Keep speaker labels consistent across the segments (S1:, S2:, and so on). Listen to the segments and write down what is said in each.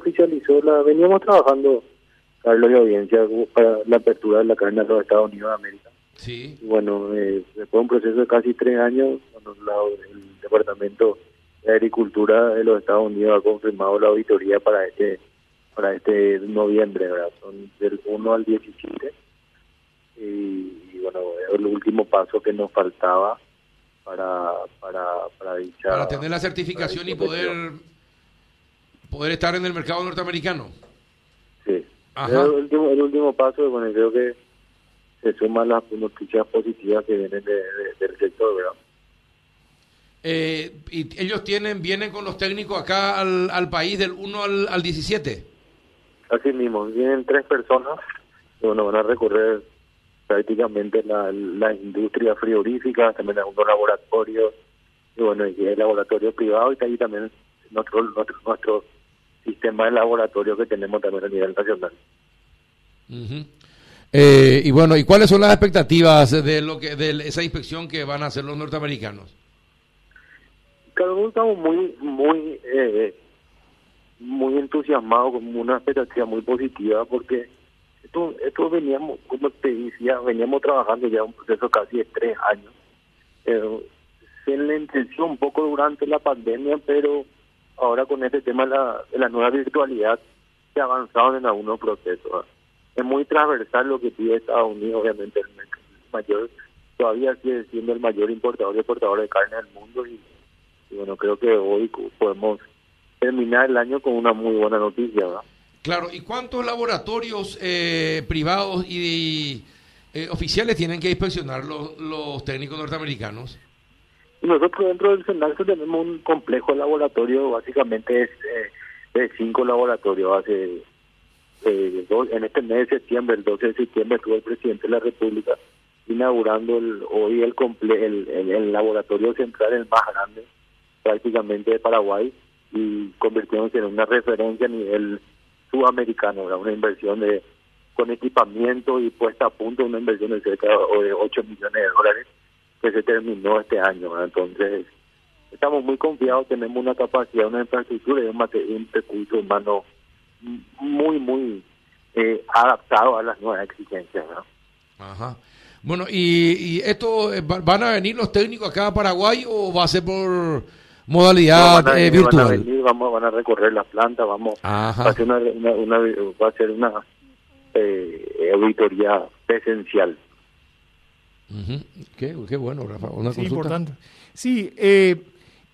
S1: oficializó, la veníamos trabajando, Carlos y audiencia, para la apertura de la carne a los Estados Unidos de América.
S2: Sí.
S1: Y bueno, eh, después de un proceso de casi tres años, cuando la- el Departamento de Agricultura de los Estados Unidos ha confirmado la auditoría para este para este noviembre, ¿verdad? Son del 1 al 17. Y, y bueno, es el último paso que nos faltaba para para para dicha
S2: Para tener la certificación y poder, poder estar en el mercado norteamericano.
S1: Sí.
S2: Ajá.
S1: El último, el último paso, bueno, creo que se suman las noticias positivas que vienen de- de- del sector, ¿verdad?
S2: Eh, y ellos tienen, vienen con los técnicos acá al, al país del 1 al, al 17.
S1: Así mismo, vienen tres personas que bueno, van a recorrer prácticamente la, la industria frigorífica, también algunos laboratorios, y bueno, y el laboratorio privado y ahí también nuestro, nuestro, nuestro sistema de laboratorio que tenemos también a nivel nacional.
S2: Eh, y bueno, ¿y cuáles son las expectativas de lo que de esa inspección que van a hacer los norteamericanos?
S1: Cada uno estamos muy, muy, eh, muy entusiasmados, con una expectativa muy positiva, porque esto, esto veníamos, como te decía, veníamos trabajando ya un proceso casi de tres años. Eh, se lenteció un poco durante la pandemia, pero ahora con este tema de la, nueva virtualidad se ha avanzado en algunos procesos. ¿ah? Es muy transversal lo que pide Estados Unidos, obviamente el mayor, todavía sigue siendo el mayor importador y exportador de carne del mundo y bueno, creo que hoy podemos terminar el año con una muy buena noticia, ¿verdad?
S2: Claro, ¿y cuántos laboratorios eh, privados y eh, oficiales tienen que inspeccionar los técnicos norteamericanos?
S1: Nosotros dentro del Senarso tenemos un complejo laboratorio, básicamente es eh, de cinco laboratorios. Hace, eh, dos- en este mes de septiembre, el 12 de septiembre, estuvo el presidente de la República inaugurando el, hoy el, comple el laboratorio central, el más grande prácticamente de Paraguay, y convirtiéndose en una referencia a nivel sudamericano, ¿verdad? una inversión de con equipamiento y puesta a punto, una inversión de cerca de 8 millones de dólares que se terminó este año. ¿verdad? Entonces, estamos muy confiados, tenemos una capacidad, una infraestructura y un, recurso humano muy, muy eh, adaptado a las nuevas exigencias.
S2: Ajá. Bueno, ¿y, y esto eh, va- van a venir los técnicos acá a Paraguay o va a ser por modalidad
S1: No, van a
S2: eh,
S1: venir, van a
S2: virtual?
S1: venir, vamos, van a recorrer la planta, vamos
S2: Ajá.
S1: va a ser una, una- una- va a ser una eh, auditoría presencial.
S2: Ujú. qué, qué bueno, Rafa. Una
S3: Sí,
S2: consulta.
S3: importante. Sí, eh,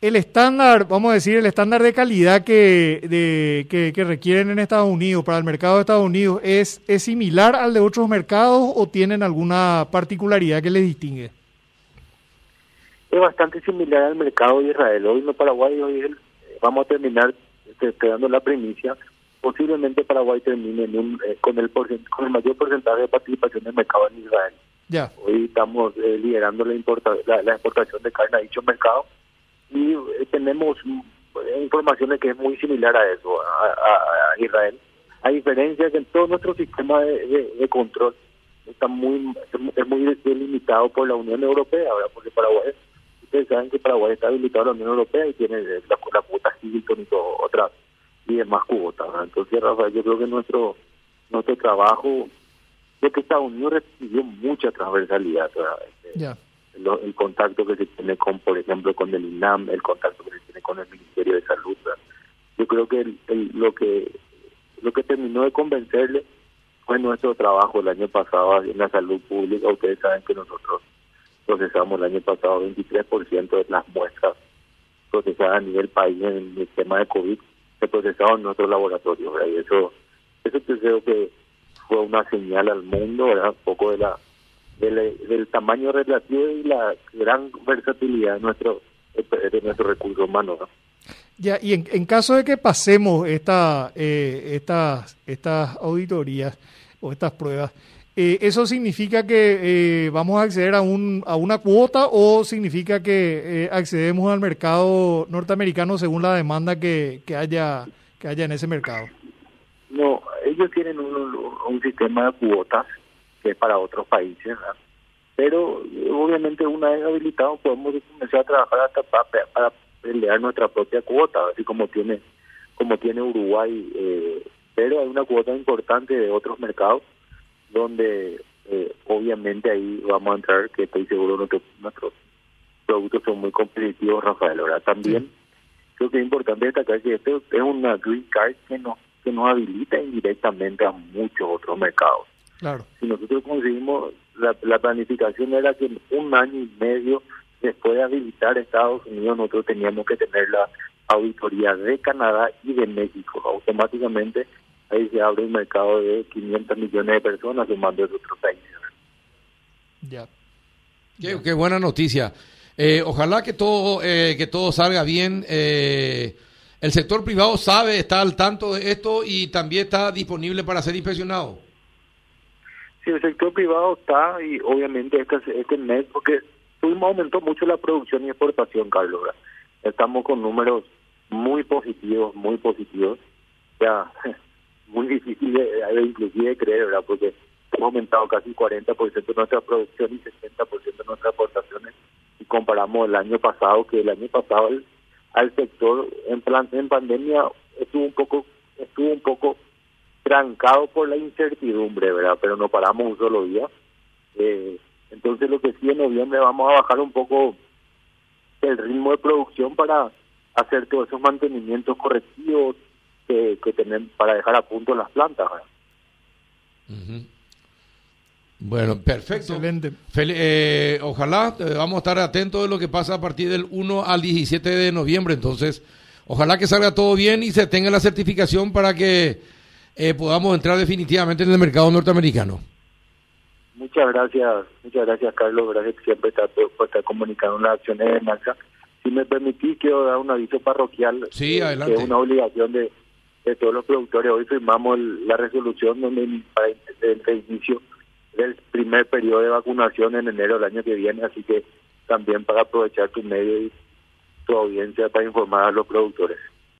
S3: el estándar, vamos a decir, el estándar de calidad que, de, que, que requieren en Estados Unidos, para el mercado de Estados Unidos, ¿es, ¿es similar al de otros mercados o tienen alguna particularidad que les distingue?
S1: Es bastante similar al mercado de Israel. Hoy no Paraguay, hoy el- vamos a terminar este, te dando la primicia. Posiblemente Paraguay termine en un, eh, con, el porcent- con el mayor porcentaje de participación del mercado en Israel.
S3: Ya,
S1: Hoy estamos eh, liderando la, importa- la, la exportación de carne a dicho mercado y eh, tenemos mm, eh, informaciones que es muy similar a eso, a, a- a Israel. A diferencia que en todo nuestro sistema de, de- de control está muy es muy delimitado por la Unión Europea, ¿verdad? porque Paraguay, ustedes saben que Paraguay está habilitado a la Unión Europea y tiene la, la cuota Hilton y todo, otras y demás cuotas. Entonces, Rafael, yo creo que nuestro nuestro trabajo que Estados Unidos recibió mucha transversalidad. Este, lo- el contacto que se tiene con, por ejemplo, con el INAM, el contacto que se tiene con el Ministerio de Salud. ¿verdad? Yo creo que el- el- lo que lo que terminó de convencerle fue nuestro trabajo el año pasado en la salud pública. Ustedes saben que nosotros procesamos el año pasado 23% de las muestras procesadas a nivel país en el tema de COVID se procesaron en nuestro laboratorio. ¿verdad? Y eso, eso creo que fue una señal al mundo, ¿verdad? un poco de la del, del tamaño relativo y la gran versatilidad de nuestro de nuestro recurso humano. ¿no?
S3: Ya, y en, en caso de que pasemos esta, eh, estas, estas auditorías o estas pruebas, eh, ¿eso significa que eh, vamos a acceder a, un, a una cuota o significa que eh, accedemos al mercado norteamericano según la demanda que, que, haya, que haya en ese mercado?
S1: No, ellos tienen un, un sistema de cuotas que es para otros países, ¿verdad? pero obviamente una vez habilitados podemos comenzar a trabajar hasta para, para pelear nuestra propia cuota, así como tiene como tiene Uruguay, eh, pero hay una cuota importante de otros mercados donde eh, obviamente ahí vamos a entrar, que estoy seguro que nuestros productos son muy competitivos, Rafael. Ahora también creo que es importante destacar que esto es una green card que nos, que nos habilita indirectamente a muchos otros mercados.
S3: Claro.
S1: Si nosotros conseguimos, la, la planificación era que en un año y medio después de habilitar Estados Unidos, nosotros teníamos que tener la auditoría de Canadá y de México. Automáticamente ahí se abre un mercado de 500 millones de personas sumando de otros países.
S3: Ya.
S2: Qué, qué buena noticia. Eh, ojalá que todo eh, que todo salga bien. Eh, el sector privado sabe, está al tanto de esto y también está disponible para ser inspeccionado.
S1: Sí, el sector privado está y obviamente este, este mes, porque tuvimos aumentó mucho la producción y exportación, Carlos. Estamos con números muy positivos, muy positivos. Ya, muy difícil de, de inclusive de creer, ¿verdad? Porque hemos aumentado casi 40% de nuestra producción y 60% de nuestras exportaciones y comparamos el año pasado, que el año pasado el, al sector en plan en pandemia estuvo un poco estuvo un poco trancado por la incertidumbre, ¿verdad? Pero no paramos un solo día. Eh, entonces lo que sí en noviembre vamos a bajar un poco el ritmo de producción para hacer todos esos mantenimientos correctivos que, que para dejar a punto las plantas.
S2: Bueno, perfecto.
S3: Excelente.
S2: Fel- eh, ojalá eh, vamos a estar atentos de lo que pasa a partir del 1 al 17 de noviembre. Entonces, ojalá que salga todo bien y se tenga la certificación para que eh, podamos entrar definitivamente en el mercado norteamericano.
S1: Muchas gracias, muchas gracias Carlos, gracias que siempre está por, estar comunicando las acciones de marca. Si me permitís, quiero dar un aviso parroquial,
S2: Sí,
S1: eh,
S2: adelante.
S1: que es una obligación de, de todos los productores. Hoy firmamos el- la resolución donde para el, el inicio del primer periodo de vacunación en enero del año que viene, así que también para aprovechar tu medio y tu audiencia para informar a los productores.